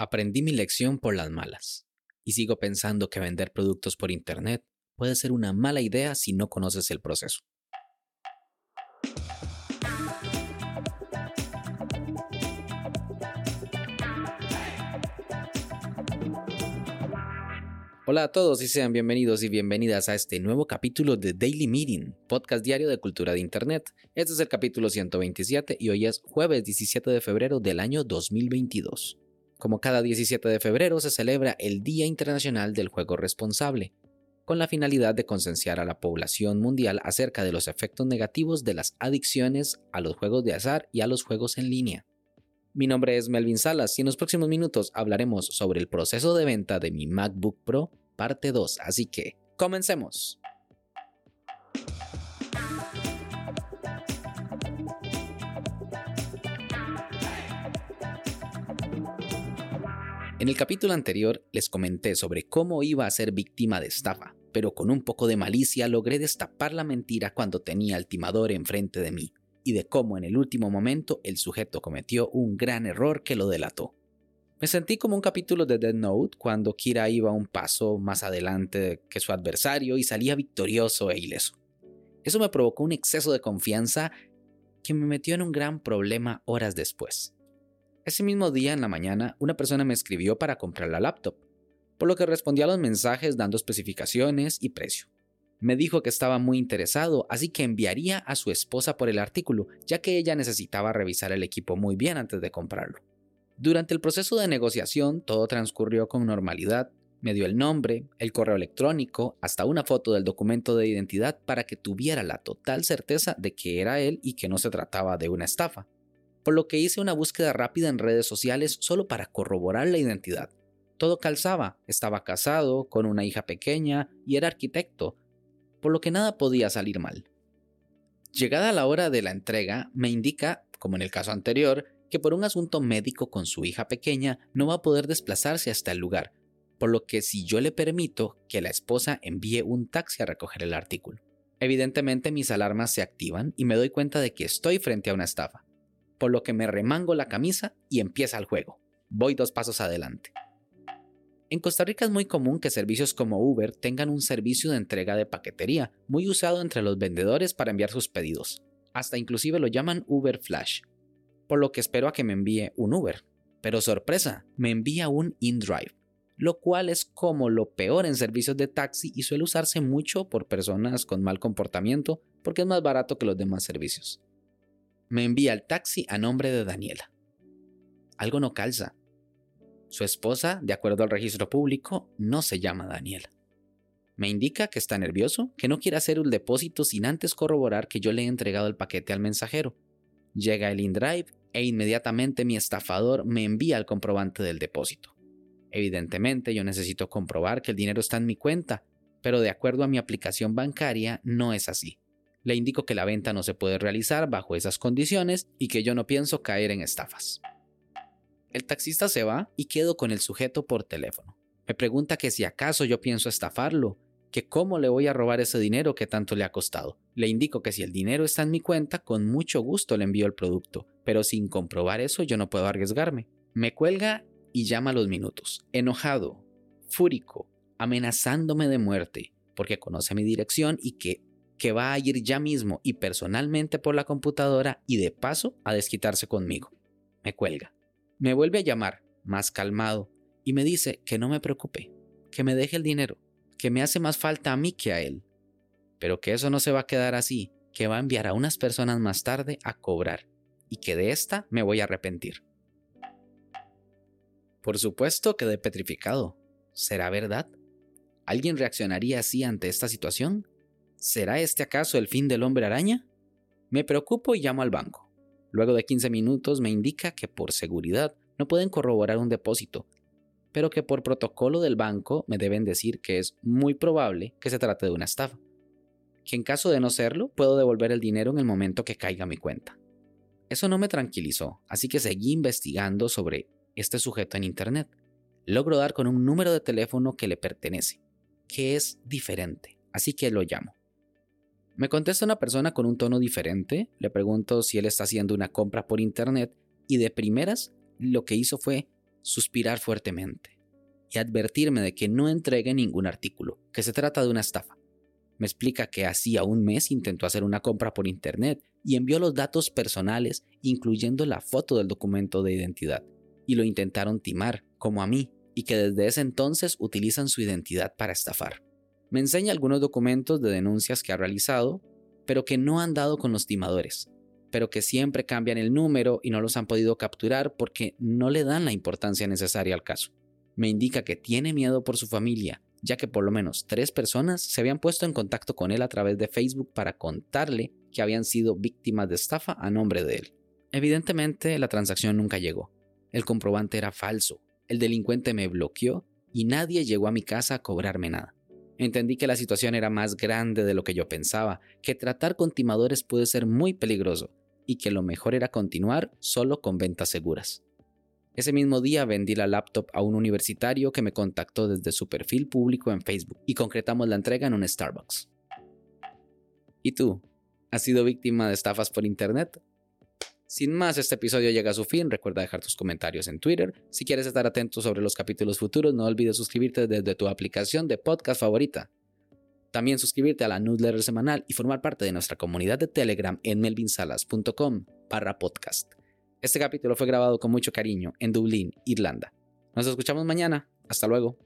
Aprendí mi lección por las malas, y sigo pensando que vender productos por Internet puede ser una mala idea si no conoces el proceso. Hola a todos y sean bienvenidos y bienvenidas a este nuevo capítulo de Daily Meeting, podcast diario de cultura de Internet. Este es el capítulo 127 y hoy es jueves 17 de febrero del año 2022. Como cada 17 de febrero se celebra el Día Internacional del Juego Responsable, con la finalidad de concienciar a la población mundial acerca de los efectos negativos de las adicciones a los juegos de azar y a los juegos en línea. Mi nombre es Melvin Salas y en los próximos minutos hablaremos sobre el proceso de venta de mi MacBook Pro parte 2, así que comencemos. En el capítulo anterior les comenté sobre cómo iba a ser víctima de estafa, pero con un poco de malicia logré destapar la mentira cuando tenía al timador enfrente de mí, y de cómo en el último momento el sujeto cometió un gran error que lo delató. Me sentí como un capítulo de Dead Note cuando Kira iba un paso más adelante que su adversario y salía victorioso e ileso. Eso me provocó un exceso de confianza que me metió en un gran problema horas después. Ese mismo día en la mañana, una persona me escribió para comprar la laptop, por lo que respondí a los mensajes dando especificaciones y precio. Me dijo que estaba muy interesado, así que enviaría a su esposa por el artículo, ya que ella necesitaba revisar el equipo muy bien antes de comprarlo. Durante el proceso de negociación todo transcurrió con normalidad. Me dio el nombre, el correo electrónico, hasta una foto del documento de identidad para que tuviera la total certeza de que era él y que no se trataba de una estafa por lo que hice una búsqueda rápida en redes sociales solo para corroborar la identidad. Todo calzaba, estaba casado, con una hija pequeña y era arquitecto, por lo que nada podía salir mal. Llegada la hora de la entrega, me indica, como en el caso anterior, que por un asunto médico con su hija pequeña no va a poder desplazarse hasta el lugar, por lo que si yo le permito que la esposa envíe un taxi a recoger el artículo. Evidentemente mis alarmas se activan y me doy cuenta de que estoy frente a una estafa por lo que me remango la camisa y empieza el juego. Voy dos pasos adelante. En Costa Rica es muy común que servicios como Uber tengan un servicio de entrega de paquetería, muy usado entre los vendedores para enviar sus pedidos. Hasta inclusive lo llaman Uber Flash. Por lo que espero a que me envíe un Uber. Pero sorpresa, me envía un InDrive, lo cual es como lo peor en servicios de taxi y suele usarse mucho por personas con mal comportamiento porque es más barato que los demás servicios me envía el taxi a nombre de Daniela. Algo no calza. Su esposa, de acuerdo al registro público, no se llama Daniela. Me indica que está nervioso, que no quiere hacer un depósito sin antes corroborar que yo le he entregado el paquete al mensajero. Llega el InDrive e inmediatamente mi estafador me envía el comprobante del depósito. Evidentemente yo necesito comprobar que el dinero está en mi cuenta, pero de acuerdo a mi aplicación bancaria no es así. Le indico que la venta no se puede realizar bajo esas condiciones y que yo no pienso caer en estafas. El taxista se va y quedo con el sujeto por teléfono. Me pregunta que si acaso yo pienso estafarlo, que cómo le voy a robar ese dinero que tanto le ha costado. Le indico que si el dinero está en mi cuenta, con mucho gusto le envío el producto, pero sin comprobar eso yo no puedo arriesgarme. Me cuelga y llama a los minutos, enojado, fúrico, amenazándome de muerte, porque conoce mi dirección y que que va a ir ya mismo y personalmente por la computadora y de paso a desquitarse conmigo. Me cuelga. Me vuelve a llamar, más calmado, y me dice que no me preocupe, que me deje el dinero, que me hace más falta a mí que a él. Pero que eso no se va a quedar así, que va a enviar a unas personas más tarde a cobrar, y que de esta me voy a arrepentir. Por supuesto quedé petrificado. ¿Será verdad? ¿Alguien reaccionaría así ante esta situación? ¿Será este acaso el fin del hombre araña? Me preocupo y llamo al banco. Luego de 15 minutos me indica que por seguridad no pueden corroborar un depósito, pero que por protocolo del banco me deben decir que es muy probable que se trate de una estafa. Que en caso de no serlo, puedo devolver el dinero en el momento que caiga mi cuenta. Eso no me tranquilizó, así que seguí investigando sobre este sujeto en Internet. Logro dar con un número de teléfono que le pertenece, que es diferente, así que lo llamo. Me contesta una persona con un tono diferente, le pregunto si él está haciendo una compra por internet y de primeras lo que hizo fue suspirar fuertemente y advertirme de que no entregue ningún artículo, que se trata de una estafa. Me explica que hacía un mes intentó hacer una compra por internet y envió los datos personales, incluyendo la foto del documento de identidad, y lo intentaron timar, como a mí, y que desde ese entonces utilizan su identidad para estafar. Me enseña algunos documentos de denuncias que ha realizado, pero que no han dado con los timadores, pero que siempre cambian el número y no los han podido capturar porque no le dan la importancia necesaria al caso. Me indica que tiene miedo por su familia, ya que por lo menos tres personas se habían puesto en contacto con él a través de Facebook para contarle que habían sido víctimas de estafa a nombre de él. Evidentemente la transacción nunca llegó. El comprobante era falso, el delincuente me bloqueó y nadie llegó a mi casa a cobrarme nada. Entendí que la situación era más grande de lo que yo pensaba, que tratar con timadores puede ser muy peligroso y que lo mejor era continuar solo con ventas seguras. Ese mismo día vendí la laptop a un universitario que me contactó desde su perfil público en Facebook y concretamos la entrega en un Starbucks. ¿Y tú? ¿Has sido víctima de estafas por Internet? Sin más, este episodio llega a su fin. Recuerda dejar tus comentarios en Twitter. Si quieres estar atento sobre los capítulos futuros, no olvides suscribirte desde tu aplicación de podcast favorita. También suscribirte a la newsletter semanal y formar parte de nuestra comunidad de Telegram en melvinsalas.com barra podcast. Este capítulo fue grabado con mucho cariño en Dublín, Irlanda. Nos escuchamos mañana. Hasta luego.